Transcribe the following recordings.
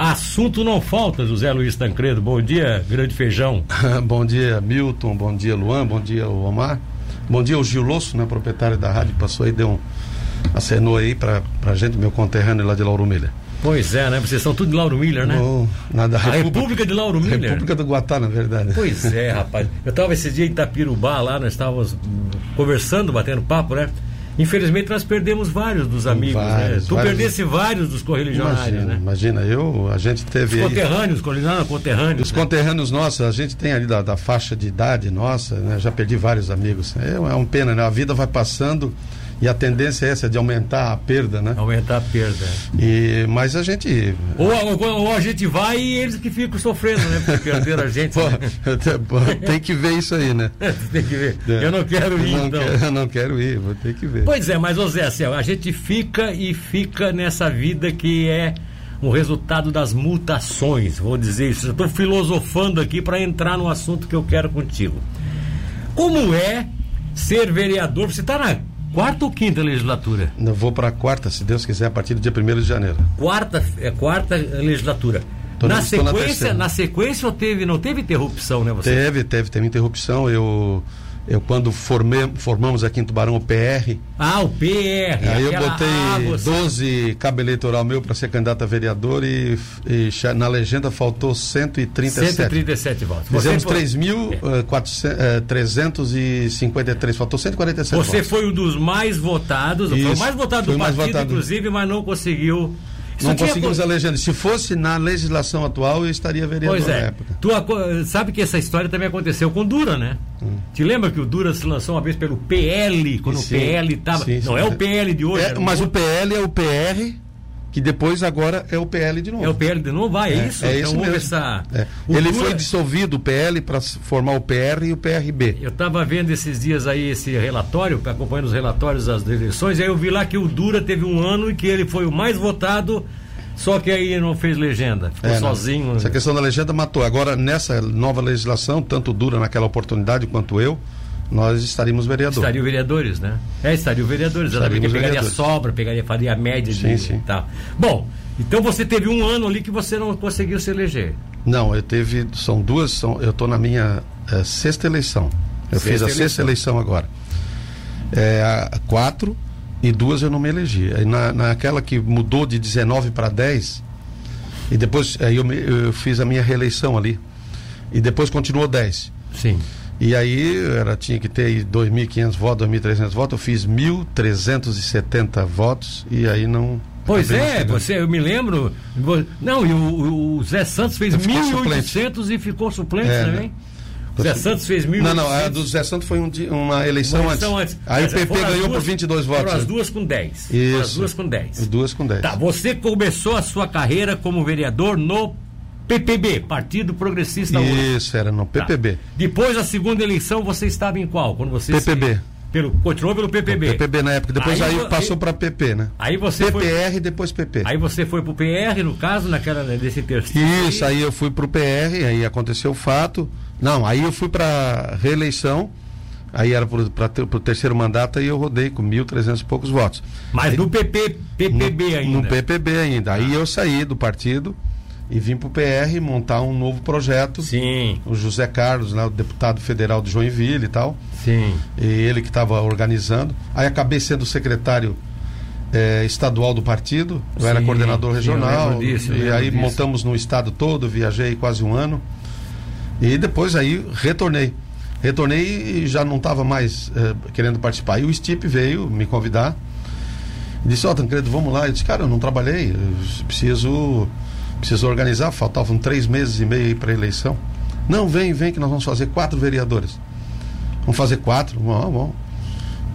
Assunto não falta, José Luiz Tancredo. Bom dia, grande feijão. bom dia, Milton. Bom dia, Luan. Bom dia, Omar. Bom dia, o Gil Losso, né, proprietário da rádio, passou aí, deu um. acenou aí pra, pra gente, meu conterrâneo lá de Lauro Miller. Pois é, né? Vocês são tudo de Lauro Miller, né? Oh, nada, a República, República de Lauro Miller. República do Guatá, na verdade. Pois é, rapaz. Eu estava esse dia em Itapirubá lá, nós estávamos conversando, batendo papo, né? Infelizmente nós perdemos vários dos amigos, né? vários, né? Tu vários... perdesse vários dos correligionários, imagina, né? Imagina, eu, a gente teve. Os conterrâneos, correligionários, conterrâneos. Os né? conterrâneos nossos, a gente tem ali da, da faixa de idade nossa, né? Já perdi vários amigos. É, é uma pena, né? A vida vai passando e a tendência é essa de aumentar a perda, né? Aumentar a perda. E, mas a gente. Ou, ou, ou a gente vai e eles que ficam sofrendo, né? Porque perderam a gente. Pô, né? tem que ver isso aí, né? tem que ver. É. Eu não quero ir, não então. Quero, eu não quero ir, vou ter que ver. Pois é, mas, ô Zé, assim, a gente fica e fica nessa vida que é o resultado das mutações, vou dizer isso. Estou filosofando aqui para entrar no assunto que eu quero contigo. Como é ser vereador? Você está na Quarta ou quinta legislatura? Eu vou para a quarta, se Deus quiser, a partir do dia 1 de janeiro. Quarta, é quarta legislatura. Tô na, sequência, na, na, sequência ou teve, não teve interrupção, né? Você? Teve, teve, teve interrupção. Eu eu quando formei, formamos aqui em Tubarão o PR. Ah, o PR. Aí eu botei ah, você... 12 cabo eleitoral meu para ser candidato a vereador e, e, na legenda faltou 137. 137 votos. Fizemos foi... 3.353, é. faltou 147 Você votos. Você foi um dos mais votados, Isso, foi o mais votado do partido, votado. inclusive, mas não conseguiu não conseguimos tinha... a legenda. Se fosse na legislação atual, eu estaria vereador pois é. Tu sabe que essa história também aconteceu com Dura, né? Hum. Te lembra que o Dura se lançou uma vez pelo PL, quando sim, o PL estava. Não é o PL de hoje. É, mas o PL é o PR que depois agora é o PL de novo. É o PL de novo? Ah, é, é isso? É então. Essa... É. Ele foi dissolvido, o PL, para formar o PR e o PRB. Eu estava vendo esses dias aí esse relatório, acompanhando os relatórios das eleições, e aí eu vi lá que o Dura teve um ano e que ele foi o mais votado só que aí não fez legenda, ficou é, sozinho. Não. Essa questão da legenda matou. Agora, nessa nova legislação, tanto dura naquela oportunidade quanto eu, nós estaríamos vereadores. Estariam vereadores, né? É, estariam vereadores. Estaríamos porque pegaria vereadores. sobra, pegaria, faria a média sim, de sim. tal. Bom, então você teve um ano ali que você não conseguiu se eleger. Não, eu teve, são duas, são, eu estou na minha é, sexta eleição. Eu sexta fiz a eleição. sexta eleição agora. É, quatro, e duas eu não me elegi. Aí na, naquela que mudou de 19 para 10, e depois aí eu, me, eu fiz a minha reeleição ali. E depois continuou 10. Sim. E aí era, tinha que ter 2.500 votos, 2.300 votos, eu fiz 1.370 votos e aí não. Pois é, você, eu me lembro. Não, e o, o Zé Santos fez 1.800 e ficou suplente é, também. Né? Zé Santos fez mil. Não, não, a do Zé Santos foi um, uma, eleição uma eleição antes. antes. Aí Mas o PP ganhou duas, por 22 votos. Foram as duas com 10. Isso. As duas com 10. As duas com 10. Tá, você começou a sua carreira como vereador no PPB, Partido Progressista Isso, era no PPB. Tá. Depois da segunda eleição, você estava em qual? Quando você PPB. Se... Pelo, continuou pelo PPB. O PPB na época, depois aí, aí passou para PP, né? Aí você PPR foi, depois PP. Aí você foi pro PR, no caso, naquela desse terceiro. Isso, aí eu fui pro PR, aí aconteceu o fato. Não, aí eu fui para reeleição. Aí era para o terceiro mandato e eu rodei com 1.300 e poucos votos. Mas aí, no PP, PPB no, ainda? No PPB ainda. Aí eu saí do partido e vim para o PR montar um novo projeto. Sim. O José Carlos, né, o deputado federal de Joinville e tal. Sim. E ele que estava organizando. Aí acabei sendo secretário é, estadual do partido. Eu sim, era coordenador regional. Disso, e aí disso. montamos no estado todo, viajei quase um ano. E depois aí retornei. Retornei e já não estava mais eh, querendo participar. E o Stipe veio me convidar. Disse, ó, oh, Tancredo, vamos lá. Eu disse, cara, eu não trabalhei, eu preciso, preciso organizar. Faltavam três meses e meio para a eleição. Não, vem, vem, que nós vamos fazer quatro vereadores. Vamos fazer quatro? Bom, bom.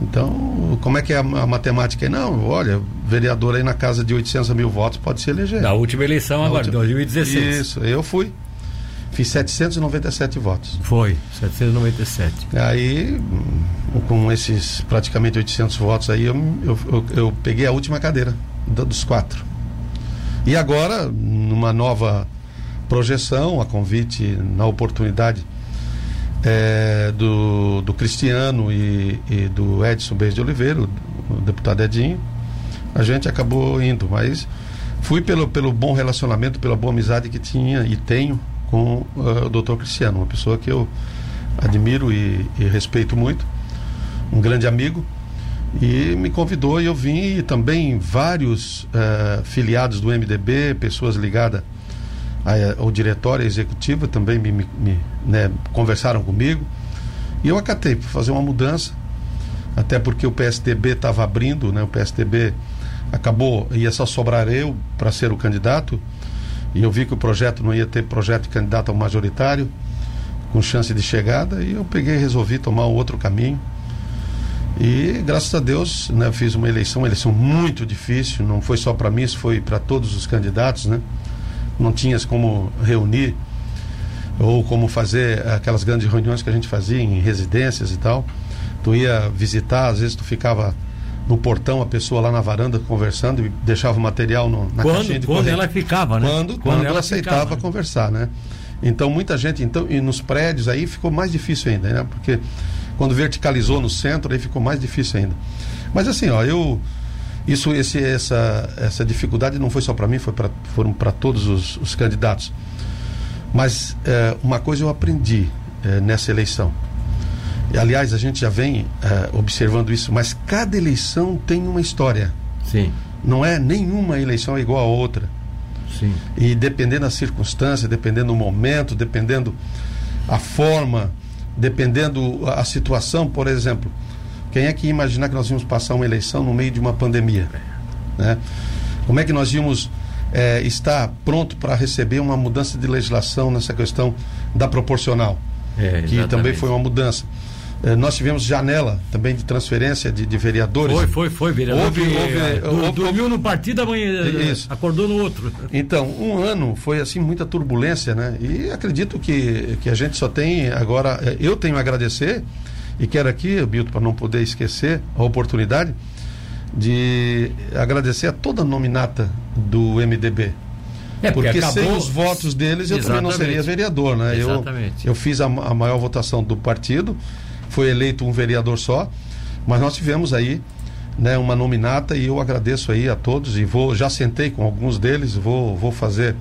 Então, como é que é a, a matemática aí? Não, olha, vereador aí na casa de 800 mil votos pode se eleger. Da última eleição Na agora, última... 2016. Isso, eu fui. Fiz 797 votos. Foi, 797. Aí, com esses praticamente 800 votos aí, eu, eu, eu, eu peguei a última cadeira dos quatro. E agora, numa nova projeção, a convite, na oportunidade é, do, do Cristiano e, e do Edson Beis de Oliveira, o, deputado Edinho, a gente acabou indo, mas Fui pelo, pelo bom relacionamento, pela boa amizade que tinha e tenho com uh, o doutor Cristiano, uma pessoa que eu admiro e, e respeito muito, um grande amigo e me convidou e eu vim e também vários uh, filiados do MDB, pessoas ligadas ao diretório executivo também me, me, me né, conversaram comigo. E eu acatei para fazer uma mudança até porque o PSDB estava abrindo, né, o PSDB acabou, ia só sobrar eu para ser o candidato. E eu vi que o projeto não ia ter projeto de candidato ao majoritário com chance de chegada e eu peguei e resolvi tomar um outro caminho e graças a Deus, né, fiz uma eleição, uma eleição muito difícil, não foi só para mim, isso foi para todos os candidatos, né? Não tinhas como reunir ou como fazer aquelas grandes reuniões que a gente fazia em residências e tal. Tu ia visitar, às vezes tu ficava no portão, a pessoa lá na varanda conversando e deixava o material no, na quando, caixinha de Quando correio. ela ficava, né? Quando, quando, ela aceitava ficava. conversar, né? Então muita gente, então, e nos prédios aí ficou mais difícil ainda, né? Porque quando verticalizou no centro, aí ficou mais difícil ainda. Mas assim, ó, eu isso esse essa essa dificuldade não foi só para mim, foi pra, foram para todos os, os, candidatos. Mas é, uma coisa eu aprendi é, nessa eleição. E, aliás, a gente já vem é, observando isso, mas cada eleição tem uma história. Sim. Não é nenhuma eleição igual a outra. Sim. E dependendo da circunstância, dependendo do momento, dependendo a forma, dependendo a situação, por exemplo, quem é que ia imaginar que nós íamos passar uma eleição no meio de uma pandemia? Né? Como é que nós íamos é, estar pronto para receber uma mudança de legislação nessa questão da proporcional? É, que também foi uma mudança. É, nós tivemos janela também de transferência de, de vereadores. Foi, foi, foi, vereador. Houve, houve, é, houve, dormiu no partido amanhã, Isso. acordou no outro. Então, um ano foi assim muita turbulência, né? E acredito que, que a gente só tem agora, eu tenho a agradecer e quero aqui, Bilto, para não poder esquecer a oportunidade de agradecer a toda a nominata do MDB. É, porque, porque acabou... sem os votos deles eu Exatamente. também não seria vereador, né? Exatamente. Eu, eu fiz a, a maior votação do partido, foi eleito um vereador só, mas nós tivemos aí né, uma nominata e eu agradeço aí a todos e vou já sentei com alguns deles, vou, vou fazer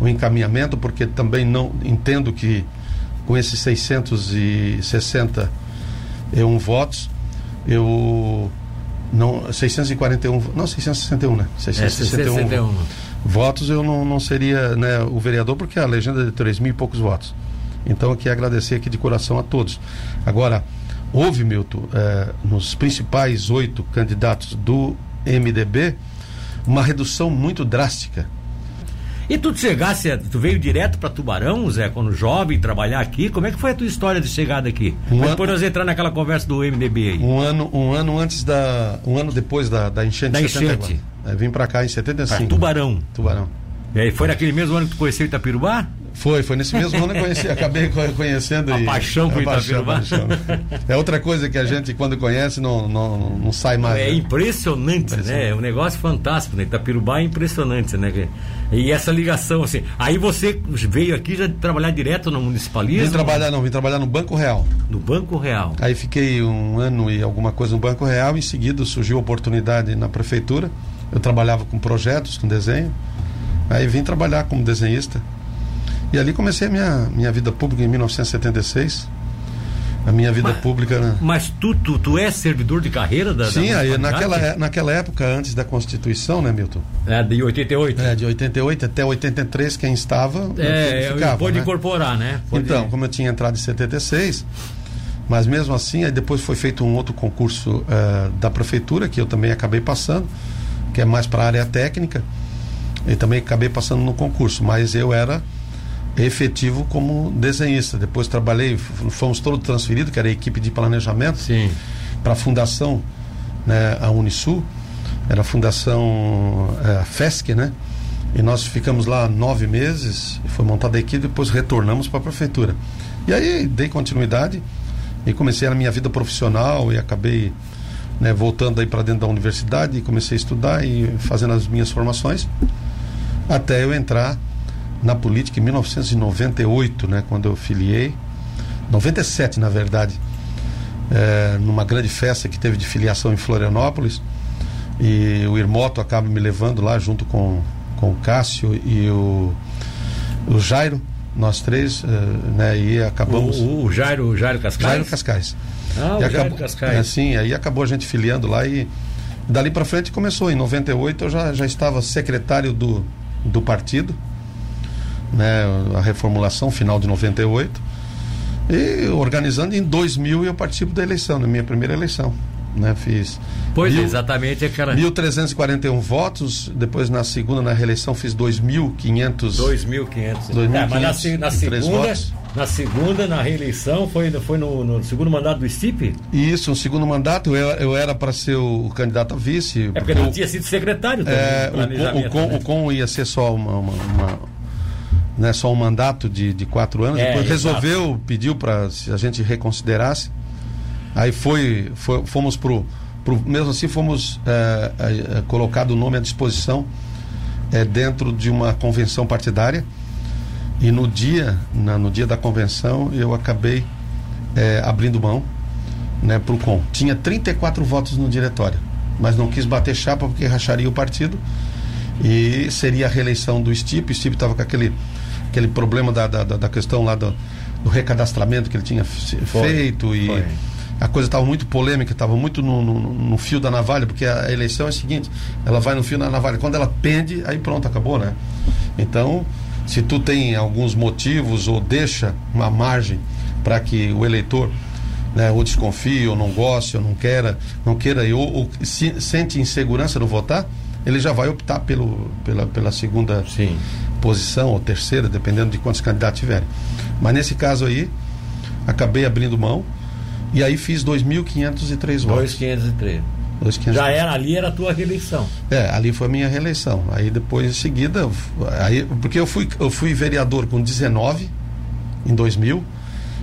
um encaminhamento porque também não entendo que com esses 661 votos eu não 641 não 661 né 661, é, 661. votos eu não, não seria né, o vereador porque a legenda é de 3 mil e poucos votos então eu quero agradecer aqui de coração a todos agora houve Milton eh, nos principais oito candidatos do MDB uma redução muito drástica e tu chegasse, tu veio direto para Tubarão, Zé, quando jovem, trabalhar aqui. Como é que foi a tua história de chegada aqui? Um ano, depois nós entrar naquela conversa do MDB aí. Um ano, um ano antes da, um ano depois da, da enchente. Da de enchente. É, vim para cá em 75. Pra Tubarão. Tubarão. E aí foi naquele mesmo ano que tu conheceu Itapirubá? Foi, foi nesse mesmo ano que conheci, acabei conhecendo. A e, paixão por Itapirubá. Paixão. É outra coisa que a gente, quando conhece, não, não, não sai mais. É né? impressionante, impressionante, né? É um negócio fantástico, né? Itapirubá é impressionante, né? E essa ligação, assim. Aí você veio aqui já trabalhar direto no municipalismo? Vim trabalhar, não, vim trabalhar no Banco Real. No Banco Real. Aí fiquei um ano e alguma coisa no Banco Real, em seguida surgiu a oportunidade na prefeitura. Eu trabalhava com projetos, com desenho. Aí vim trabalhar como desenhista. E ali comecei a minha, minha vida pública em 1976. A minha vida mas, pública. Né? Mas tu, tu, tu é servidor de carreira da Sim, da aí naquela, naquela época, antes da Constituição, né, Milton? É, de 88. É, de 88 até 83, quem estava. É, ficava, pode né? incorporar, né? Pode... Então, como eu tinha entrado em 76, mas mesmo assim, aí depois foi feito um outro concurso uh, da prefeitura, que eu também acabei passando, que é mais para a área técnica, e também acabei passando no concurso, mas eu era efetivo como desenhista. Depois trabalhei, fomos todos transferidos, que era a equipe de planejamento, para a fundação, né, a Unisul, era a fundação é, a FESC, né? E nós ficamos lá nove meses, foi montada a equipe, depois retornamos para a prefeitura. E aí dei continuidade e comecei a minha vida profissional e acabei né, voltando aí para dentro da universidade e comecei a estudar e fazendo as minhas formações até eu entrar na política em 1998, né, quando eu filiei, 97 na verdade, é, numa grande festa que teve de filiação em Florianópolis e o Irmoto acaba me levando lá junto com com o Cássio e o, o Jairo, nós três, uh, né? E acabamos. O, o Jairo, o Jairo Cascais? Jairo Cascais. Ah, e o Jairo Cascais. Assim, aí acabou a gente filiando lá e dali para frente começou. Em 98 eu já, já estava secretário do, do partido, né? A reformulação final de 98. E organizando em 2000 eu participo da eleição, na minha primeira eleição. Né, fiz Pois mil, exatamente aquela 1.341 votos, depois na segunda, na reeleição, fiz 2.500. 2.500. É, mas na, na segunda, votos. Na segunda, na reeleição, foi, foi no, no segundo mandato do Stipe? Isso, um segundo mandato, eu, eu era para ser o, candidato a vice. É porque não tinha sido secretário também. é, o, com, o, com, né? o com ia ser só uma, uma- uma- né, só um mandato de, de quatro anos. É, Depois exato. resolveu, pediu para se a gente reconsiderasse. Aí foi, foi- fomos pro, pro mesmo assim fomos é, é, é, colocado o nome à disposição é, dentro de uma convenção partidária. E no dia, na- no dia da convenção, eu acabei é, abrindo mão né, para o COM. Tinha 34 votos no diretório, mas não quis bater chapa porque racharia o partido e seria a reeleição do Stipe. O Stipe estava com aquele, aquele problema da, da, da- questão lá do, do recadastramento que ele tinha Foi, feito e foi. a coisa estava muito polêmica, estava muito no, no- no fio da navalha, porque a eleição é o seguinte, ela vai no fio da navalha, quando ela pende, aí pronto, acabou, né? Então, se tu tem alguns motivos ou deixa uma margem para que o eleitor né, ou desconfie, ou não goste, ou não queira, não queira, ou, ou se, sente insegurança no votar, ele já vai optar pelo, pela, pela segunda Sim. posição ou terceira, dependendo de quantos candidatos tiverem. Mas nesse caso aí, acabei abrindo mão e aí fiz 2.503 votos. 2.503. 2.503. Já era ali, era a tua reeleição. É, ali foi a minha reeleição. Aí depois em seguida, aí, porque eu fui, eu fui vereador com 19 em 2000.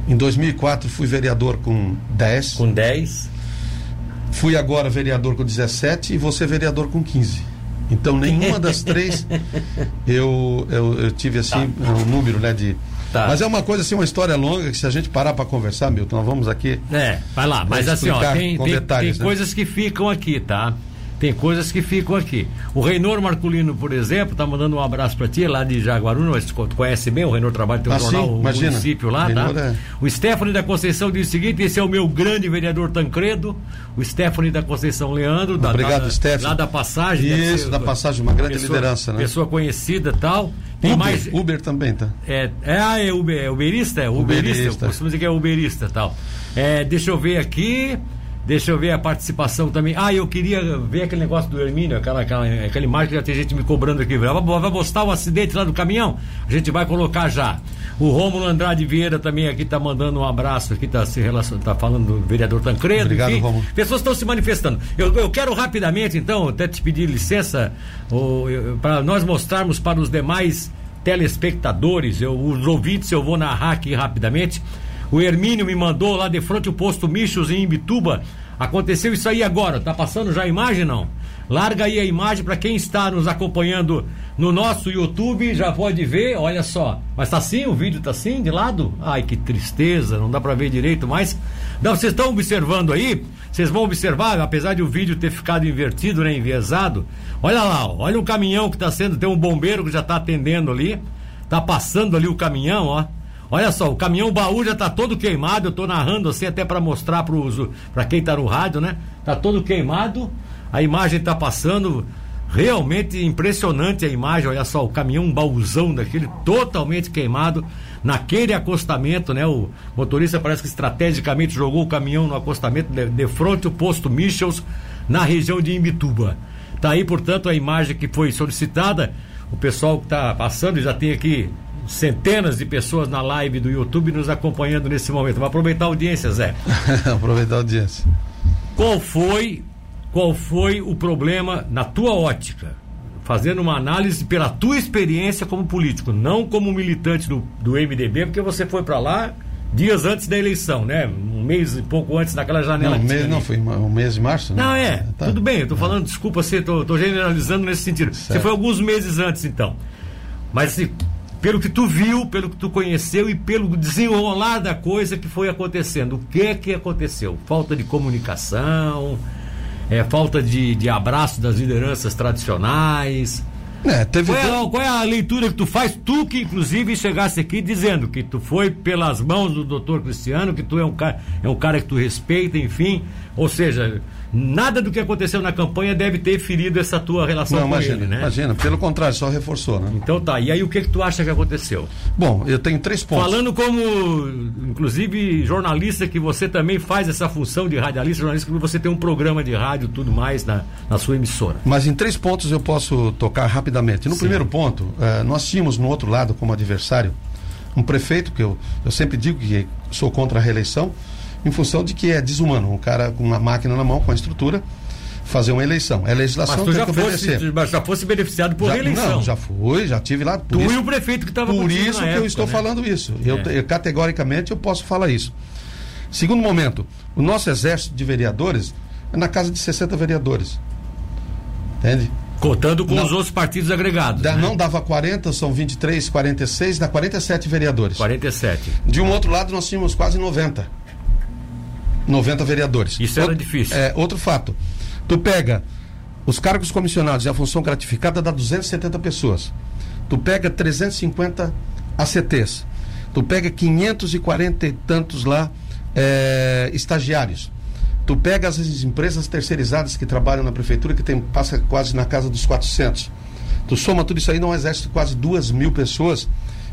Em 2004 fui vereador com 10. Com 10. Fui agora vereador com 17 e você vereador com 15. Então nenhuma das três eu, eu, eu tive assim um número, né, de Tá. Mas é uma coisa assim, uma história longa que se a gente parar para conversar, Milton, nós vamos aqui É, vai lá. Mas assim, ó, tem, tem, tem né? coisas que ficam aqui, tá? Tem coisas que ficam aqui. O Reinor Marculino, por exemplo, tá mandando um abraço pra ti, lá de Jaguaruna, mas tu conhece bem, o Reinor trabalha no teu Ah, jornal, sim, imagina. município lá, Reinor tá? é- O Stephanie da Conceição diz o seguinte: esse é o meu grande vereador Tancredo, o Stephanie da Conceição Leandro, da, Obrigado, da- Stephanie. lá da passagem. Isso, ser- da passagem, uma grande pessoa- liderança, né? Pessoa conhecida e tal. Tem Uber, mais. Uber também, tá? É, é, ah, é, Uber, é uberista? É uberista, Uberista. eu costumo dizer que é uberista tal. É, deixa eu ver aqui, deixa eu ver a participação também. Ah, eu queria ver aquele negócio do Hermínio, aquela, aquela, aquela imagem que já tem gente me cobrando aqui. Vai, vai mostrar o acidente lá do caminhão? A gente vai colocar já. O Rômulo Andrade Vieira também aqui tá mandando um abraço, aqui tá se relacion... tá falando do vereador Tancredo. Obrigado, enfim. Rômulo. Pessoas estão se manifestando. Eu, eu quero rapidamente, então, até te pedir licença para nós mostrarmos para os demais telespectadores, eu, os ouvintes, eu vou narrar aqui rapidamente. O Hermínio me mandou lá de frente o posto Michos em Imbituba. Aconteceu isso aí agora. Tá passando já a imagem não? Larga aí a imagem para quem está nos acompanhando no nosso YouTube, já pode ver, olha só. Mas tá assim, o vídeo tá assim, de lado? Ai, que tristeza, não dá para ver direito mais. Não, vocês estão observando aí? Vocês vão observar, apesar de o vídeo ter ficado invertido, né, enviesado. Olha lá, ó, olha o caminhão que está sendo, tem um bombeiro que já está atendendo ali. Tá passando ali o caminhão, ó. Olha só, o caminhão baú já tá todo queimado, eu tô narrando assim até para mostrar para quem tá no rádio, né? Tá todo queimado. A imagem tá passando realmente impressionante a imagem, olha só, o caminhão baúzão daquele totalmente queimado naquele acostamento, né? O motorista parece que estrategicamente jogou o caminhão no acostamento de, de frente ao posto Michels na região de Imbituba. Tá aí, portanto, a imagem que foi solicitada. O pessoal que está passando já tem aqui centenas de pessoas na live do YouTube nos acompanhando nesse momento. Vou aproveitar a audiência, Zé. Aproveitar a audiência. Qual foi, qual foi o problema na tua ótica? Fazendo uma análise pela tua experiência como político, não como militante do, do MDB, porque você foi para lá dias antes da eleição, né? Um mês e pouco antes daquela janela. Não, um mês, não, foi um mês de março? né? Não, é, Tá. tudo bem, eu tô falando, desculpa, você, tô, tô generalizando nesse sentido. Você foi alguns meses antes, então. Mas assim, pelo que tu viu, pelo que tu conheceu e pelo desenrolar da coisa que foi acontecendo, o que é que aconteceu? Falta de comunicação, é, falta de, de abraço das lideranças tradicionais. É, teve qual, é, qual, é, a leitura que tu faz? Tu que inclusive chegasse aqui dizendo que tu foi pelas mãos do doutor Cristiano, que tu é um cara, é um cara que tu respeita, enfim. Ou seja, nada do que aconteceu na campanha deve ter ferido essa tua relação Não, com imagina, ele, né? Imagina, pelo contrário, só reforçou, né? Então tá, e aí o que que tu acha que aconteceu? Bom, eu tenho três pontos. Falando como, inclusive, jornalista, que você também faz essa função de radialista, jornalista, que você tem um programa de rádio e tudo mais na, na sua emissora. Mas em três pontos eu posso tocar rapidamente. No Sim. primeiro ponto, eh, nós tínhamos no outro lado, como adversário, um prefeito, que eu, eu sempre digo que sou contra a reeleição, em função de que é desumano. Um cara com uma máquina na mão, com a estrutura, fazer uma eleição. É legislação mas tu já que fosse, Mas já fosse beneficiado por já, reeleição. Não, já fui, já tive lá. tu isso, e o prefeito que estava Por isso que época, eu estou né? falando isso. É. Eu, eu, categoricamente eu posso falar isso. Segundo momento, o nosso exército de vereadores é na casa de 60 vereadores. Entende? Contando com não, os outros partidos agregados. Da, né? Não dava 40, são 23, 46, dá 47 vereadores. 47. De um outro lado, nós tínhamos quase 90. 90 vereadores. Isso era outro, difícil. É, outro fato. Tu pega os cargos comissionados e a função gratificada dá 270 pessoas. Tu pega 350 ACTs. Tu pega 540 e tantos lá é, estagiários. Tu pega as empresas terceirizadas que trabalham na prefeitura, que tem, passa quase na casa dos 400. Tu soma tudo isso aí, não exército quase duas mil pessoas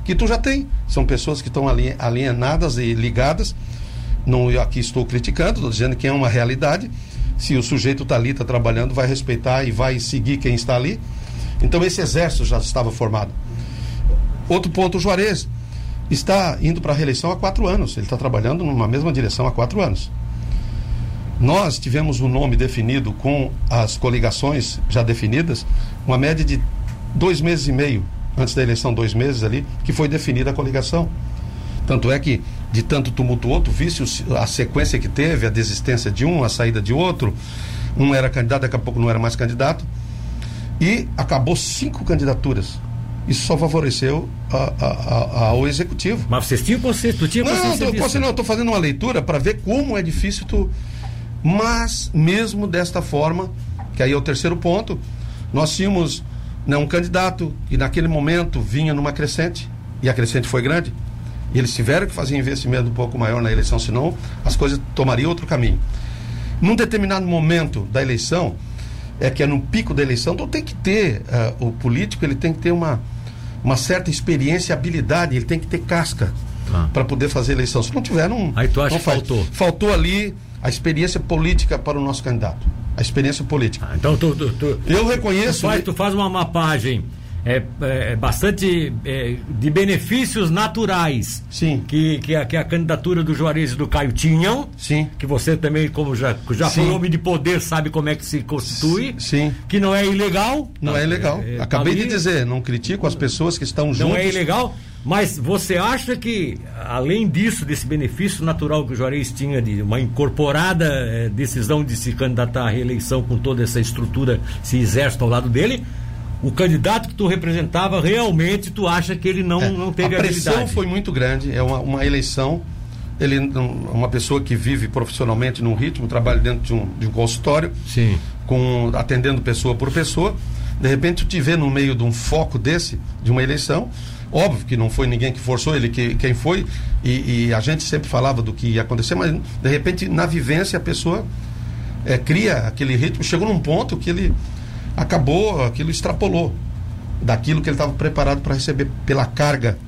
que tu já tem. São pessoas que estão alienadas e ligadas. Não eu aqui estou criticando, estou dizendo que é uma realidade. Se o sujeito está ali, está trabalhando, vai respeitar e vai seguir quem está ali. Então esse exército já estava formado. Outro ponto, o Juarez está indo para a reeleição há quatro anos. Ele está trabalhando numa mesma direção há quatro anos. Nós tivemos um nome definido com as coligações já definidas, uma média de dois meses e meio, antes da eleição, dois meses ali, que foi definida a coligação. Tanto é que, de tanto tumultuoso, tu visse a sequência que teve, a desistência de um, a saída de outro, um era candidato, daqui a pouco não era mais candidato, e acabou cinco candidaturas. Isso só favoreceu a, a, a, ao executivo. Mas vocês tinham consciência, tu tinha Não, tô, não, estou fazendo uma leitura para ver como é difícil tu mas, mesmo desta forma, que aí é o terceiro ponto, nós tínhamos né, um candidato que naquele momento vinha numa crescente, e a crescente foi grande, e eles tiveram que fazer investimento um pouco maior na eleição, senão as coisas tomariam outro caminho. Num determinado momento da eleição, é que é no pico da eleição, então tem que ter, uh, o político ele tem que ter uma, uma certa experiência e habilidade, ele tem que ter casca ah. para poder fazer eleição. Se não tiver, não. Aí tu acha que faltou? Faltou ali a experiência política para o nosso candidato. A experiência política. Ah, então tu, tu, tu, eu reconheço. Tu faz, tu faz uma mapagem é, é, bastante é, de benefícios naturais sim. que, que, a, que a candidatura do Juarez e do Caio tinham. Sim. Que você também como já já sim. foi homem de poder sabe como é que se constitui. Sim. Que não é ilegal. Não, é ilegal. É, é, acabei tá de dizer não critico as pessoas que estão juntas não é ilegal mas você acha que, além disso, desse benefício natural que o Juarez tinha de uma incorporada é, decisão de se candidatar à reeleição com toda essa estrutura, se exército ao lado dele, o candidato que tu representava realmente tu acha que ele não, é, não teve a pressão habilidade. foi muito grande, é uma, uma eleição ele uma pessoa que vive profissionalmente num ritmo, trabalha dentro de um, de um consultório, Sim. com atendendo pessoa por pessoa, de repente tu te vê no meio de um foco desse, de uma eleição, Óbvio que não foi ninguém que forçou ele, que, quem foi, e, e, a gente sempre falava do que ia acontecer, mas de repente, na vivência, a pessoa é, cria aquele ritmo. Chegou num ponto que ele acabou, aquilo extrapolou daquilo que ele estava preparado para receber pela carga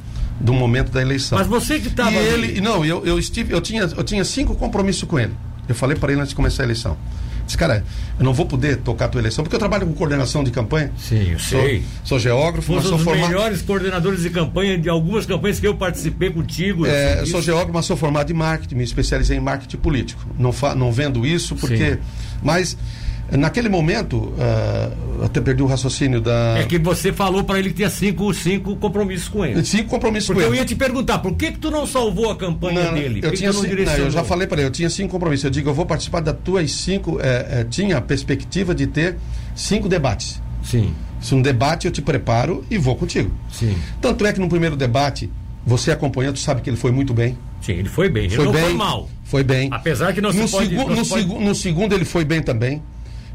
do momento da eleição. Mas você que estava. Ele, não, eu, eu estive, eu tinha, eu tinha cinco compromissos com ele. Eu falei para ele antes de começar a eleição. Disse, cara, eu não vou poder tocar a tua eleição, porque eu trabalho com coordenação de campanha. Sim, eu sei. Sou, sou geógrafo, mas sou formado. melhores coordenadores de campanha de algumas campanhas que eu participei contigo. É, eu sou geógrafo, mas sou formado em marketing, me especializei em marketing político. Não, fa, não vendo isso porque. Sim. Mas Naquele momento, uh, até perdi o raciocínio da. É que você falou para ele que tinha cinco, cinco compromissos com ele. Cinco compromissos Porque com ele. eu ia te perguntar, por que, que tu não salvou a campanha não, dele? Eu, tinha, não, não eu já falei para ele, eu tinha cinco compromissos. Eu digo, eu vou participar das tuas cinco. É, é, tinha a perspectiva de ter cinco debates. Sim. Se um debate eu te preparo e vou contigo. Sim. Tanto é que no primeiro debate, você acompanhando, sabe que ele foi muito bem. Sim, ele foi bem. Ele foi não bem, foi mal. Foi bem. Apesar que não no se pode, segu, não no, pode... Segu, no segundo ele foi bem também.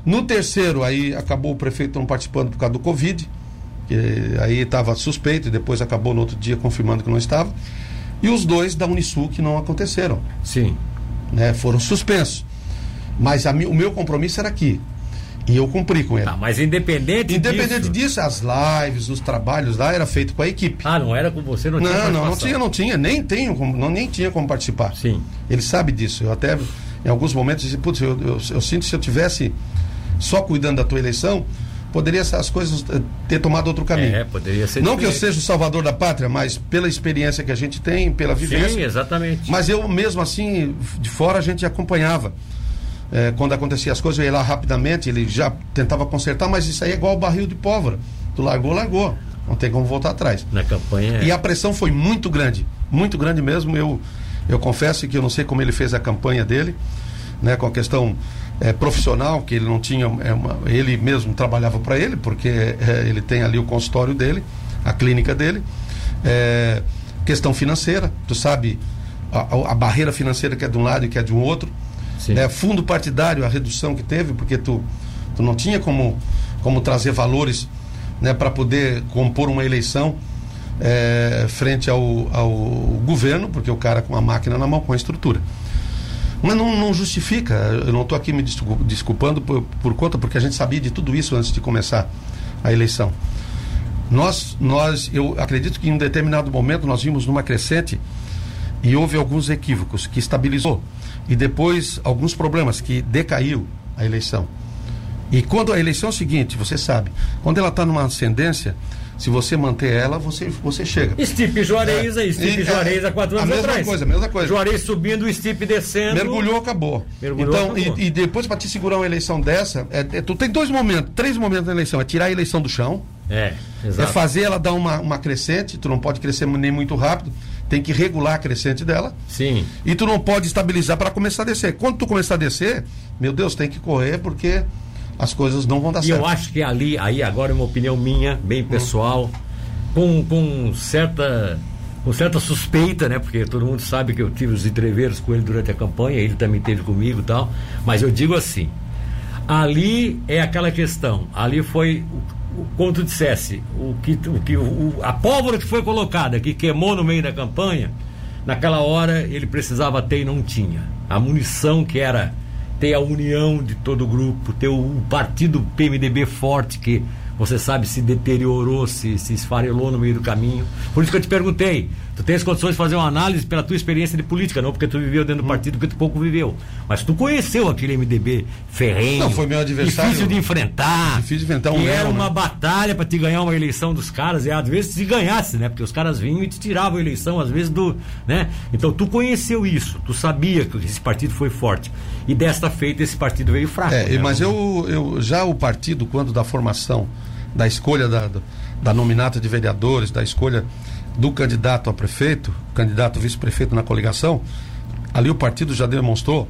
No terceiro, aí acabou o prefeito não participando por causa do Covid. que aí estava suspeito e depois acabou no outro dia confirmando que não estava. E os dois da Unisul que não aconteceram. Sim. Né, foram suspensos. Mas a, o meu compromisso era aqui. E eu cumpri com ele. Tá, mas independente, independente disso... disso, as lives, os trabalhos lá era feito com a equipe. Ah, não era com você, não, não tinha Não, não tinha, não tinha, nem tenho, como, não, nem tinha como participar. Sim. Ele sabe disso. Eu até, em alguns momentos, disse, putz, eu, eu, eu sinto que se eu tivesse só cuidando da tua eleição, poderia as coisas eh, ter tomado outro caminho. É, poderia ser. Não diferente. que eu seja o salvador da pátria, mas pela experiência que a gente tem, pela vivência. Sim, exatamente. Mas eu mesmo assim, de fora a gente acompanhava. É, quando acontecia as coisas, eu ia lá rapidamente, ele já tentava consertar, mas isso aí é igual o barril de pólvora. Tu largou, largou. Não tem como voltar atrás. Na campanha. É. E a pressão foi muito grande, muito grande mesmo. Eu, eu confesso que eu não sei como ele fez a campanha dele, né, com a questão é, profissional, que ele não tinha. É, uma, ele mesmo trabalhava para ele, porque é, ele tem ali o consultório dele, a clínica dele. É, questão financeira, tu sabe a, a, barreira financeira que é de um lado e que é de um outro. Né, fundo partidário, a redução que teve, porque tu, tu não tinha como, como trazer valores né, para poder compor uma eleição é, frente ao, ao governo, porque o cara com a máquina na mão, com a estrutura. Mas não, não justifica, eu não estou aqui me desculpando por, por conta, porque a gente sabia de tudo isso antes de começar a eleição. Nós, nós, eu acredito que em um determinado momento nós vimos numa crescente e houve alguns equívocos que estabilizou e depois alguns problemas que decaiu a eleição. E quando a eleição seguinte, você sabe, quando ela está numa ascendência, se você manter ela, você, você chega. Stipe Juarez é, aí, Stipe Juarez há quatro anos a mesma atrás. coisa, a mesma coisa. Juarez subindo, Stipe descendo. Mergulhou, acabou. Mergulhou, então, acabou. E, e, depois, para te segurar uma eleição dessa, é, é, tu tem dois momentos, três momentos na eleição. É tirar a eleição do chão. É, exato. É fazer ela dar uma, uma crescente, tu não pode crescer nem muito rápido tem que regular a crescente dela. Sim. E tu não pode estabilizar para começar a descer. Quando tu começar a descer, meu Deus, tem que correr porque as coisas não vão dar e certo. E eu acho que ali, aí agora é uma opinião minha, bem pessoal, hum. com, com certa com certa suspeita, né? Porque todo mundo sabe que eu tive os entreveiros com ele durante a campanha, ele também teve comigo e tal. Mas eu digo assim, ali é aquela questão, ali foi como tu dissesse, o que, o que, o, a pólvora que foi colocada, que queimou no meio da campanha, naquela hora ele precisava ter e não tinha. A munição que era ter a união de todo o grupo, ter o, o partido PMDB forte, que você sabe se deteriorou, se, se esfarelou no meio do caminho. Por isso que eu te perguntei, tu tens condições de fazer uma análise pela tua experiência de política, não porque tu viveu dentro do hum. partido, porque tu pouco viveu. Mas tu conheceu aquele MDB ferrenho. Não, foi meu adversário. Difícil de enfrentar. Difícil de enfrentar um Que era mesmo, uma né? batalha para te ganhar uma eleição dos caras, e às vezes se ganhasse, né? Porque os caras vinham e te tiravam a eleição, às vezes do. né? Então tu conheceu isso, tu sabia que esse partido foi forte. E desta feita esse partido veio fraco. É, né? mas eu, eu já o partido, quando da formação da escolha da, da nominata de vereadores, da escolha do candidato a prefeito, candidato vice-prefeito na coligação, ali o partido já demonstrou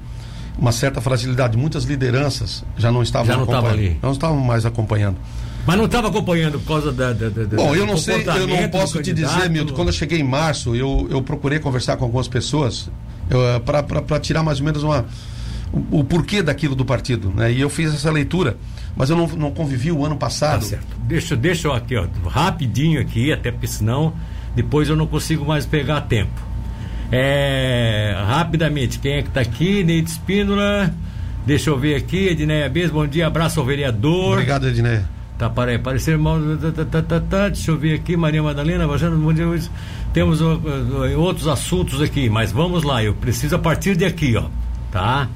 uma certa fragilidade. Muitas lideranças já não estavam já não acompanhando. ali. Não estavam mais acompanhando. Mas não estava acompanhando por causa da. da, da Bom, eu não sei, eu não posso te dizer, Milton. Quando eu cheguei em março, eu, eu procurei conversar com algumas pessoas para tirar mais ou menos uma, o, o, porquê daquilo do partido. Né? E eu fiz essa leitura mas eu não, não convivi o ano passado. Tá certo. Deixa, deixa eu aqui, ó, rapidinho aqui, até porque senão depois eu não consigo mais pegar tempo. É, rapidamente, quem é que está aqui? Neide Espínola. Deixa eu ver aqui, Edneia Bez, bom dia, abraço ao vereador. Obrigado, Edneia. Tá, para aparecer mal. Tá, tá, tá, tá, deixa eu ver aqui, Maria Madalena, bom dia. Temos uh, outros assuntos aqui, mas vamos lá, eu preciso a partir de aqui, ó. Tá?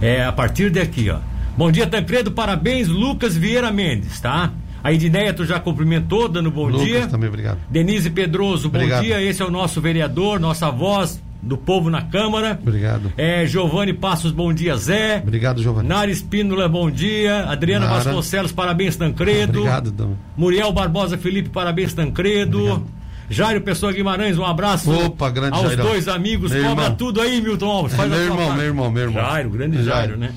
É a partir de aqui, ó. Bom dia, Tancredo, parabéns, Lucas Vieira Mendes, tá? A Edneia, tu já cumprimentou, dando bom Lucas, dia. também, obrigado. Denise Pedroso, bom dia. Esse é o nosso vereador, nossa voz do povo na Câmara. Obrigado. É, Giovanni Passos, bom dia, Zé. Obrigado, Giovanni. Nara Espínola, bom dia. Adriana Nara. Vasconcelos, parabéns, Tancredo. Obrigado, Dom. Muriel Barbosa Felipe, parabéns, Tancredo. Obrigado. Jairo Pessoa Guimarães, um abraço. Opa, grande Aos Jairão. dois amigos, Meu cobra irmão. tudo aí, Milton Alves. Faz meu irmão, meu irmão, meu irmão. Jairo, grande Jairo, Jairo. né?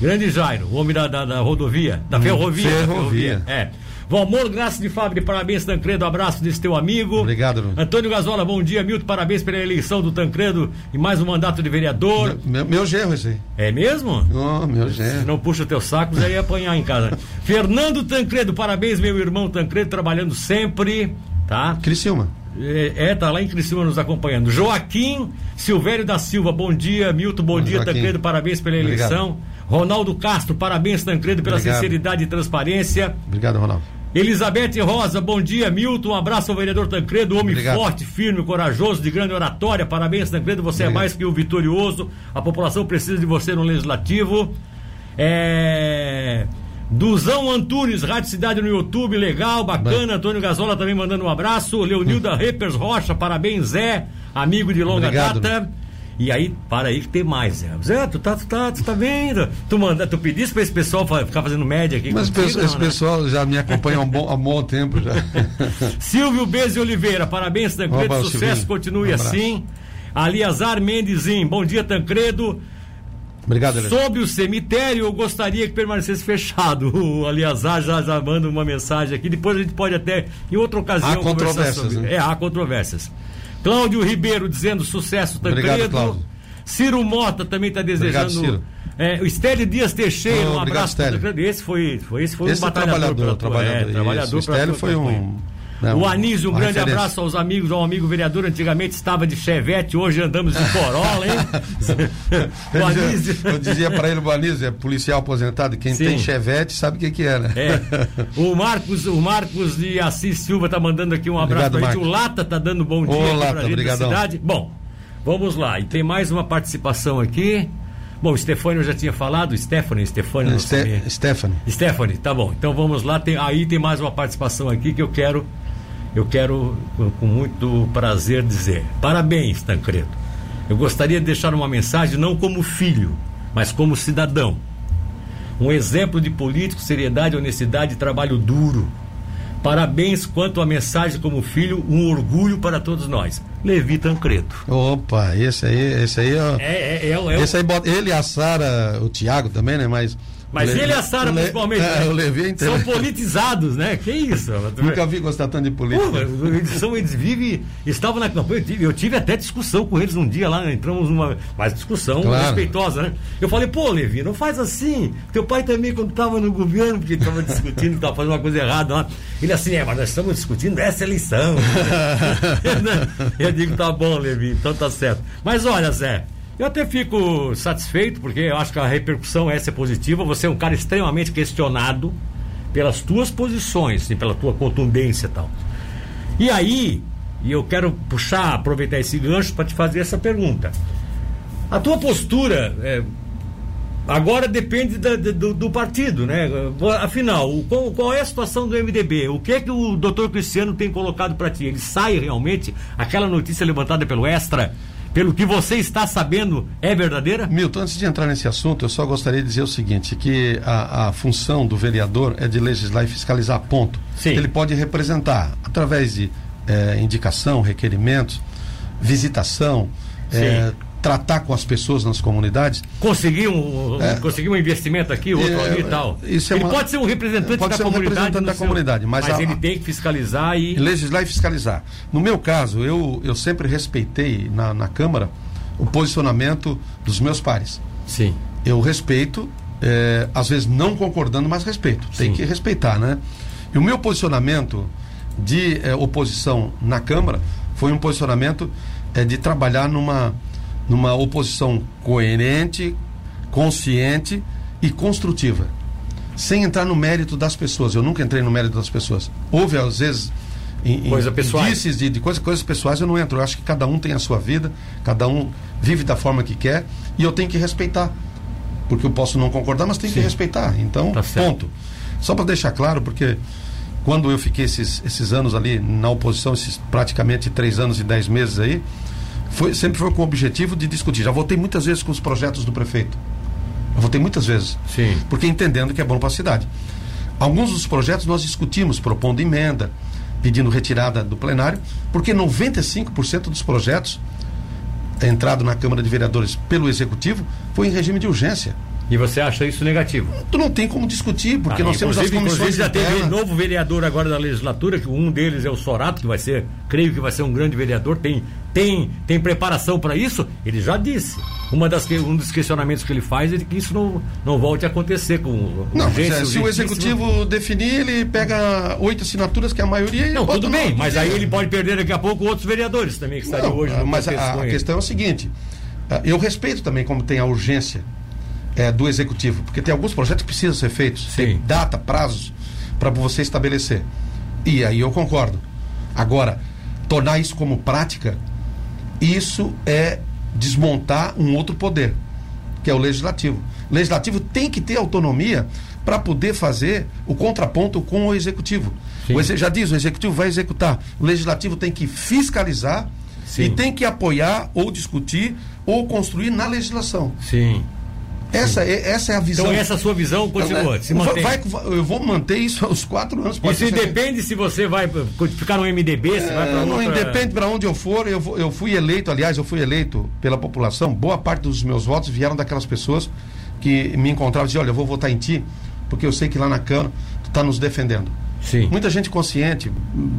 Grande Jairo, o homem da, da, da rodovia, da ferrovia. da ferrovia. É. Valmor Graça de Fábio, parabéns, Tancredo. Abraço desse teu amigo. Obrigado, Bruno. Antônio Gazola, bom dia, Milton. Parabéns pela eleição do Tancredo e mais um mandato de vereador. Meu, meu genro esse aí. É mesmo? Oh, meu Se genro. não puxa o teu saco, já ia apanhar em casa. Fernando Tancredo, parabéns, meu irmão Tancredo, trabalhando sempre, tá? Criciúma. É, é, tá lá em Criciúma nos acompanhando. Joaquim Silvério da Silva, bom dia. Milton, bom, Bom, dia. Joaquim. Tancredo, parabéns pela eleição. Ronaldo Castro, parabéns, Tancredo, pela Obrigado. sinceridade e transparência. Obrigado, Ronaldo. Elizabeth Rosa, bom dia, Milton. Um abraço ao vereador Tancredo, homem Obrigado. forte, firme, corajoso, de grande oratória. Parabéns, Tancredo, você é Obrigado. mais que o vitorioso. A população precisa de você no legislativo. É. Duzão Antunes, Rádio Cidade no YouTube, legal, bacana. Antônio Gazola também mandando um abraço. Leonilda Repers Rocha, parabéns, Zé, amigo de longa Obrigado. data. E aí, para aí que tem mais, Zé. Zé, tu tá, tu tá, tu tá vendo? Tu, manda, tu pediste pra esse pessoal ficar fazendo média aqui Mas contigo, esse não, né? pessoal já me acompanha há um bom, há um bom tempo já. Silvio Bezzi Oliveira, parabéns, Tancredo, Oba, sucesso, Silvinho. continue Um assim. Aliazar Mendezin, bom dia, Tancredo. Obrigado, Elias. Sobre o cemitério, eu gostaria que permanecesse fechado. O Aliazar já, já manda uma mensagem aqui. Depois a gente pode até, em outra ocasião, Há conversar controvérsias, sobre. né? É, há controvérsias. Cláudio Ribeiro dizendo sucesso, Tancredo. Obrigado, Cláudio. Ciro Mota também está desejando. Obrigado, Ciro. É, o Estélio Dias Teixeira, Oh, um abraço Estélio. Esse foi, foi, esse foi Esse um é batalhador. trabalhador, tua- trabalhador. É, trabalhador O Estélio foi campanha. Né, O Anísio, um grande referência. abraço aos amigos, ao amigo vereador. Antigamente estava de Chevette, hoje andamos de Corolla, hein? o Anísio. eu dizia pra ele, o Anísio é policial aposentado, quem Sim. tem chevette sabe o que que é, né? É. O Marcos, o Marcos de Assis Silva tá mandando aqui um abraço gente. O. Lata tá dando bom dia Ô, aqui Lata, pra gente cidade. Bom, vamos lá. E tem mais uma participação aqui. Bom, o Stefânio eu já tinha falado, Stephanie, não sei. Ste Stephanie. Stephanie, tá bom. Então vamos lá. Tem, aí tem mais uma participação aqui que eu quero, eu quero com, muito prazer dizer. Parabéns, Tancredo. Eu gostaria de deixar uma mensagem não como filho, mas como cidadão. Um exemplo de político, seriedade, honestidade e trabalho duro. Parabéns quanto à mensagem como filho, um orgulho para todos nós. Levi Tancredo. Opa, esse aí, esse aí, ó. É, é, é, é Esse aí bota, ele e a Sara, o Thiago também, né? Mas. Mas o Le- ele e a Sara, Le- principalmente. É, né? o Levi é São politizados, né? Que isso? Nunca vi gostar tanto de política. Pô, eles, são, eles vivem. Estavam na campanha, eu tive, eu tive até discussão com eles um dia lá, entramos numa. Mas discussão Claro. respeitosa, né? Eu falei, pô, Levi, não faz assim. Teu pai também, quando estava no governo, porque estava discutindo, estava fazendo uma coisa errada lá. Ele assim, é, mas nós estamos discutindo essa eleição. eu digo, tá bom, Levi, então tá certo. Mas olha, Zé. Eu até fico satisfeito, porque eu acho que a repercussão essa é positiva. Você é um cara extremamente questionado pelas tuas posições e pela tua contundência e tal. E aí, e eu quero puxar, aproveitar esse gancho para te fazer essa pergunta. A tua postura é, agora depende da- do, do partido, né? Afinal, o- qual, qual é a situação do MDB? O que é que o doutor Cristiano tem colocado para ti? Ele sai realmente? Aquela notícia levantada pelo Extra, pelo que você está sabendo, é verdadeira? Milton, antes de entrar nesse assunto, eu só gostaria de dizer o seguinte, que a, a função do vereador é de legislar e fiscalizar, ponto. Sim. Ele pode representar, através de eh, indicação, requerimentos, visitação, eh, tratar com as pessoas nas comunidades. Conseguir um, É. conseguir um investimento aqui, outro É, ali e tal. isso é ele uma- pode ser um representante pode da ser um comunidade. representante da comunidade, mas a- ele tem que fiscalizar e. legislar e fiscalizar. No meu caso, eu, eu sempre respeitei na, na Câmara o posicionamento dos meus pares. Sim. Eu respeito, eh, às vezes não concordando, mas respeito. Tem Sim. que respeitar, né? E o meu posicionamento de eh, oposição na Câmara foi um posicionamento eh, de trabalhar numa, numa oposição coerente, consciente e construtiva. Sem entrar no mérito das pessoas. Eu nunca entrei no mérito das pessoas. Houve, às vezes, em, Coisa indícios de, de coisa, coisas pessoais, eu não entro. Eu acho que cada um tem a sua vida, cada um vive da forma que quer e eu tenho que respeitar. Porque eu posso não concordar, mas tenho que Sim. respeitar. Então, Tá ponto. Só para deixar claro, porque quando eu fiquei esses, esses anos ali na oposição, esses praticamente três anos e dez meses aí, foi, sempre foi com o objetivo de discutir. Já votei muitas vezes com os projetos do prefeito. Eu votei muitas vezes. Sim. Porque entendendo que é bom para a cidade. Alguns dos projetos nós discutimos, propondo emenda, pedindo retirada do plenário, porque 95% dos projetos entrado na Câmara de Vereadores pelo Executivo foi em regime de urgência. E você acha isso negativo? Tu não tem como discutir, porque ah, nós temos as comissões já teve novo vereador agora da legislatura, que um deles é o Sorato, que vai ser, creio que vai ser um grande vereador, tem, tem, tem preparação para isso? Ele já disse. Uma das, um dos questionamentos que ele faz é que isso não, não volte a acontecer com Não, urgência, é, se o executivo definir, ele pega oito assinaturas, que é a maioria. Não, tudo bem, mas aí ele pode perder daqui a pouco outros vereadores também que estariam hoje no Mas a, a questão é o seguinte: ah, eu respeito também como tem a urgência é, do executivo, porque tem alguns projetos que precisam ser feitos, Sim. tem data, prazos para você estabelecer. E aí eu concordo. Agora, tornar isso como prática, isso é desmontar um outro poder, que é o legislativo. O legislativo tem que ter autonomia para poder fazer o contraponto com o executivo. O exe já diz, o executivo vai executar. O legislativo tem que fiscalizar Sim. e tem que apoiar ou discutir ou construir na legislação. Sim. Essa é, essa é a visão. Então, essa é a sua visão continua. Se mantém. Vai, eu vou manter isso aos quatro anos. Isso ser... depende se você vai ficar no MDB, se é, vai para Não, independe para onde eu for. Eu, eu fui eleito, aliás, eu fui eleito pela população. Boa parte dos meus votos vieram daquelas pessoas que me encontravam e diziam: Olha, eu vou votar em ti, porque eu sei que lá na Câmara tu está nos defendendo. Sim. Muita gente consciente,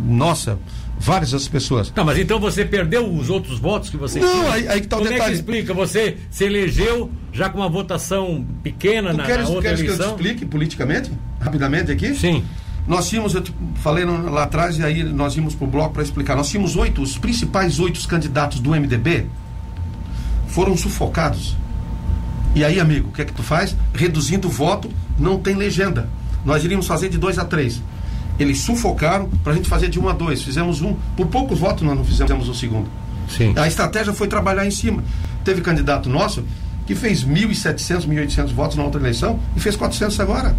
nossa, várias as pessoas. Tá, mas então você perdeu os outros votos que você Não, aí, aí que tá o Como detalhe. é que explica? Você se elegeu já com uma votação pequena tu na, queres, na outra queres eleição? que eu te explique politicamente, rapidamente aqui? Sim. Nós tínhamos, eu falei lá atrás e aí nós íamos para o bloco para explicar. Nós tínhamos oito, os principais oito candidatos do MDB foram sufocados. E aí, amigo, o que é que tu faz? Reduzindo o voto, não tem legenda. Nós iríamos fazer de dois a três. Eles sufocaram para a gente fazer de um a dois. Fizemos um. Por poucos votos nós não fizemos o segundo. Sim. A estratégia foi trabalhar em cima. Teve candidato nosso que fez 1.700, 1.800 votos na outra eleição e fez 400 agora.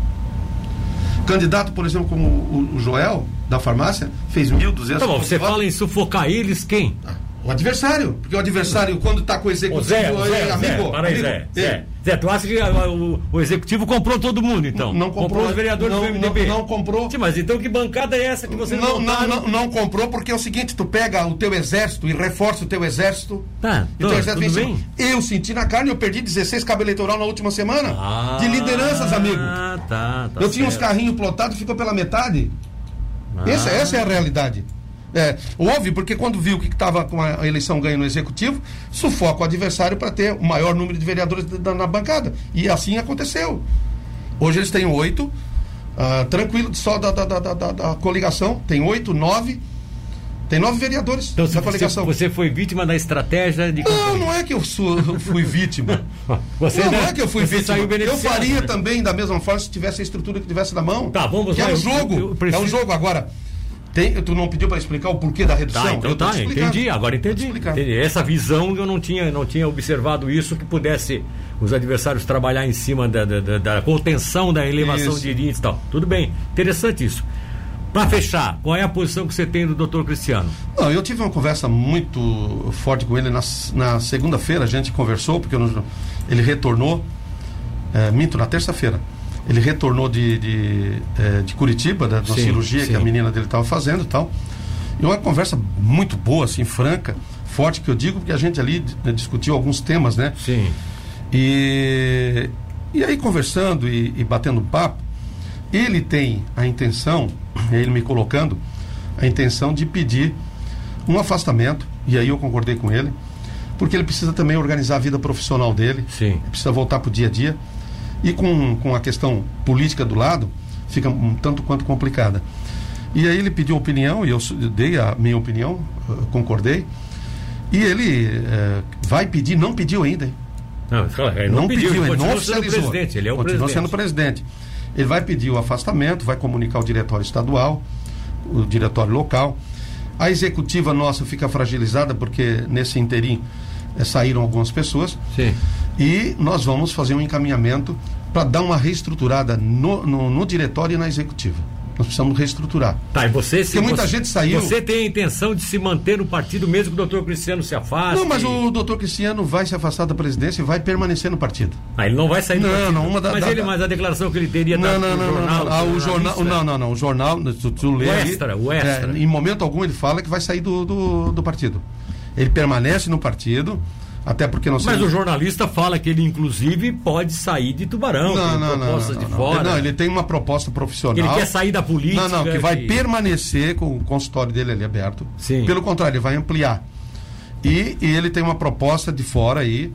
Candidato, por exemplo, como o, o Joel, da farmácia, fez 1.200 Tá bom, você votos. fala em sufocar eles, quem? Ah. O adversário. Porque o adversário, quando está com o executivo, Zé, Zé, é amigo. Zé, para aí, Zé, Zé. Zé, tu acha que a, o, o, executivo comprou todo mundo, então? Não, não comprou. Comprou os vereadores não, do MDB? Não, não comprou. Sim, mas então que bancada é essa que você não não, não, não, não, comprou porque é o seguinte, tu pega o teu exército e reforça o teu exército. Tá, e o teu exército bem? Eu senti na carne, eu perdi 16 cabo eleitoral na última semana. Ah, de lideranças, amigo. Ah, tá, tá Eu tinha uns carrinhos plotados, ficou pela metade. Ah. Essa, essa é a realidade. É, óbvio, porque quando viu que estava com a eleição ganha no executivo, sufoca o adversário para ter o maior número de vereadores na bancada. E assim aconteceu. Hoje eles têm oito, uh, tranquilo, só da, da, da, da, da coligação, tem oito, nove. Tem nove vereadores então, da coligação. Você, foi vítima da estratégia de. Não, não é que eu sou, fui vítima. você não, não, é que eu fui vítima. Eu faria né? também da mesma forma se tivesse a estrutura que tivesse na mão. Tá, vamos que lá. É um jogo. Preciso... É um jogo. Agora, tem, tu não pediu para explicar o porquê da redução? Tá, então tá, entendi, agora entendi, entendi. Essa visão eu não tinha, não tinha observado isso, que pudesse os adversários trabalhar em cima da, da, da contenção da elevação isso. de índice e tal. Tudo bem, interessante isso. Para fechar, qual é a posição que você tem do doutor Cristiano? Não, eu tive uma conversa muito forte com ele na, na segunda-feira, a gente conversou, porque eu, ele retornou, é, minto, na terça-feira ele retornou de, de, é, de Curitiba, da, da sim, cirurgia sim. que a menina dele estava fazendo e tal. E uma conversa muito boa, assim, franca, forte, que eu digo, porque a gente ali né, discutiu alguns temas, né? Sim. E, e aí, conversando e, e batendo papo, ele tem a intenção, ele me colocando, a intenção de pedir um afastamento, e aí eu concordei com ele, porque ele precisa também organizar a vida profissional dele, Sim. precisa voltar para o dia a dia e com, com a questão política do lado, fica um tanto quanto complicada. E aí ele pediu opinião, e eu dei a minha opinião, concordei. E ele é, vai pedir, não pediu ainda. Hein? Não, ele não, não pediu, pediu, ele não oficializou. Presidente, ele é o continua presidente. sendo presidente. Ele vai pedir o afastamento, vai comunicar o diretório estadual, o diretório local. A executiva nossa fica fragilizada porque nesse interim é, saíram algumas pessoas. Sim. E nós vamos fazer um encaminhamento para dar uma reestruturada no, no, no diretório e na executiva. Nós precisamos reestruturar. Tá, e você se Porque muita você, gente saiu. Você tem a intenção de se manter no partido mesmo que o doutor Cristiano se afaste? Não, mas o doutor Cristiano vai se afastar da presidência e vai permanecer no partido. Ah, ele não vai sair do não, partido. Não, uma da, mas, da, ele, mas a declaração que ele teria não, não, não, jornal. Não, ah, o jornal. Não, não, não. O jornal, tu, tu lê. O extra, o extra. É, em momento algum ele fala que vai sair do, do, do partido. Ele permanece no partido Até porque nós Mas o jornalista fala que ele, inclusive, pode sair de Tubarão, Não, tem não, não, não, de não. fora. Não, ele tem uma proposta profissional. Ele quer sair da política. Não, não, que vai que- permanecer com o consultório dele ali aberto. Sim. Pelo contrário, ele vai ampliar. E, e ele tem uma proposta de fora aí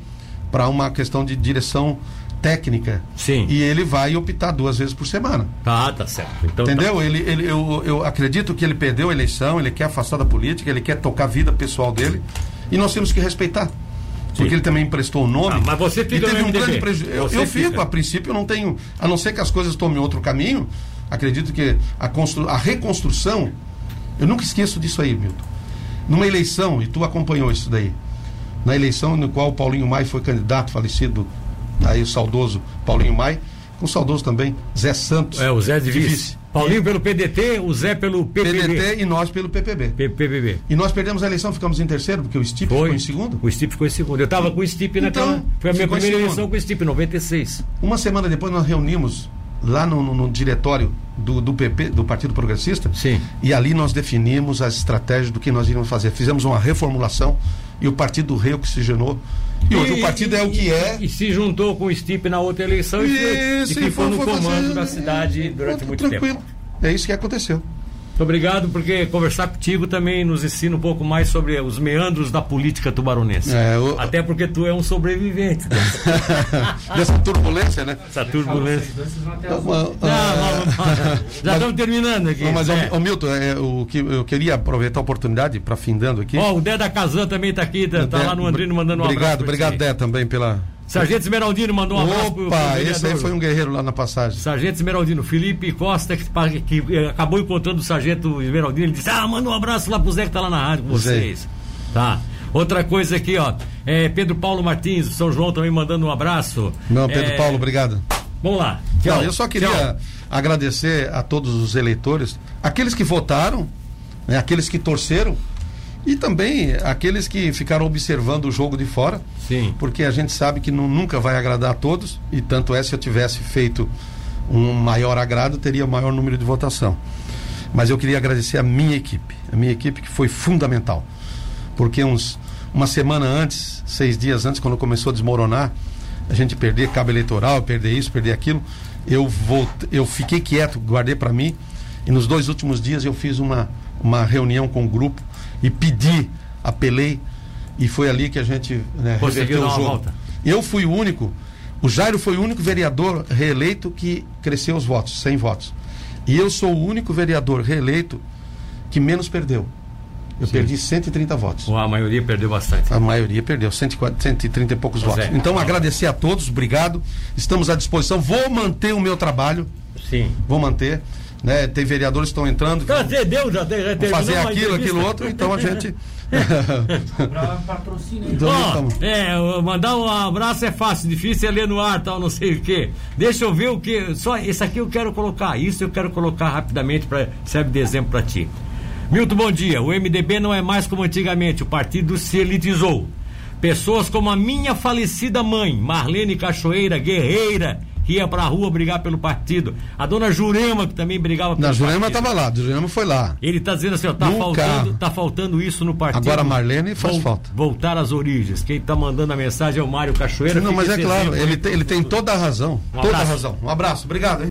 para uma questão de direção técnica. Sim. E ele vai optar duas vezes por semana. Tá, tá certo. Então, tá- Entendeu? Ele, ele, eu, eu acredito que ele perdeu a eleição, ele quer afastar da política, ele quer tocar a vida pessoal dele. E nós temos que respeitar. Porque Sim. ele também emprestou o nome. Ah, mas você e fica teve no um MDB. grande prejuízo. Eu, eu fico, a princípio, eu não tenho. A não ser que as coisas tomem outro caminho, acredito que a, constru, a reconstrução. Eu nunca esqueço disso aí, Milton. Numa eleição, e tu acompanhou isso daí, na eleição no qual o Paulinho Mai foi candidato, falecido, aí o saudoso Paulinho Mai, com o saudoso também Zé Santos. É, o Zé de de vice. vice. Paulinho pelo PDT, o Zé pelo PPB. PDT e nós pelo PPB. PPB. E nós perdemos a eleição, ficamos em terceiro, porque o Stipe ficou em segundo. O Stipe ficou em segundo. Eu estava com o Stipe naquela. Então, Foi a minha primeira eleição com o Stipe, 96. Uma semana depois nós reunimos lá no, no- no diretório do, do PP, do Partido Progressista, Sim. e ali nós definimos as estratégias do que nós iríamos fazer. Fizemos uma reformulação e o Partido reoxigenou. E hoje o partido é o que é. E se juntou com o Stipe na outra eleição e, foi, Isso, e ficou foi- no foi comando fazer- da cidade durante muito Tranquilo. tempo. É isso que aconteceu. Obrigado, porque conversar contigo também nos ensina um pouco mais sobre os meandros da política tubaronense. É, o- Até porque tu é um sobrevivente Dessa turbulência, né? dessa turbulência. Uma- Não, vamos- vamos- já estamos terminando aqui. Não, mas, É. ô, ô, Milton, é, o que eu queria aproveitar a oportunidade para findando aqui. Ó, o Dé da Kazan também está aqui, tá, tá Dé, lá no Andrino mandando um Obrigado, abraço. obrigado, ti. Dé, também pela. Sargento Esmeraldino mandou um abraço pro, pro Opa, esse aí foi um guerreiro lá na passagem. Sargento Esmeraldino, Felipe Costa, que, pa- que, eh, acabou encontrando o Sargento Esmeraldino, ele disse: Ah, manda um abraço lá pro Zé que tá lá na rádio com Zé. vocês. Tá. Outra coisa aqui, ó. É, Pedro Paulo Martins, São João também mandando um abraço. Não, Pedro É, Paulo, obrigado. Vamos lá. Não, Tchau. eu só queria Tchau. agradecer a todos os eleitores, aqueles que votaram, né, aqueles que torceram e também aqueles que ficaram observando o jogo de fora, Sim. porque a gente sabe que nu- nunca vai agradar a todos e tanto é se eu tivesse feito um maior agrado teria maior número de votação. Mas eu queria agradecer a minha equipe, a minha equipe que foi fundamental, porque uns uma semana antes, seis dias antes, quando começou a desmoronar, a gente perder cabo eleitoral, perder isso, perder aquilo, eu volte, eu fiquei quieto, guardei para mim e nos dois últimos dias eu fiz uma uma reunião com o grupo e pedi, apelei e foi ali que a gente né, reverteu o uma jogo. volta. Eu fui o único, o Jairo foi o único vereador reeleito que cresceu os votos, 100 votos. E eu sou o único vereador reeleito que menos perdeu. Eu Sim. perdi 130 votos. A maioria perdeu bastante. A maioria perdeu, 140, 130 e poucos Pois votos. é. Então, agradecer a todos, obrigado. Estamos à disposição. Vou manter o meu trabalho, Sim. vou manter. Né? Tem vereadores que estão entrando, Já vão te- deu, já, já terminou fazer aquilo, entrevista? aquilo outro, então a gente. Patrocínio. então, Ó, estamos- é, mandar um abraço é fácil, difícil é ler no ar, tal, não sei o quê. Deixa eu ver o que. Só esse aqui eu quero colocar. Isso eu quero colocar rapidamente para serve de exemplo para ti. Milton, bom dia. O MDB não é mais como antigamente. O partido se elitizou. Pessoas como a minha falecida mãe, Marlene Cachoeira, guerreira, que ia pra rua brigar pelo partido. A dona Jurema, que também brigava pelo Na Jurema partido. estava lá, Jurema foi lá. Ele está dizendo assim, ó, tá Nunca. faltando, tá faltando isso no partido. Agora a Marlene faz Vol- falta. Voltar às origens. Quem está mandando a mensagem é o Mário Cachoeira. Não, mas é claro, ele tem, ele tem toda a razão. Um toda a razão. Um abraço, obrigado. Hein?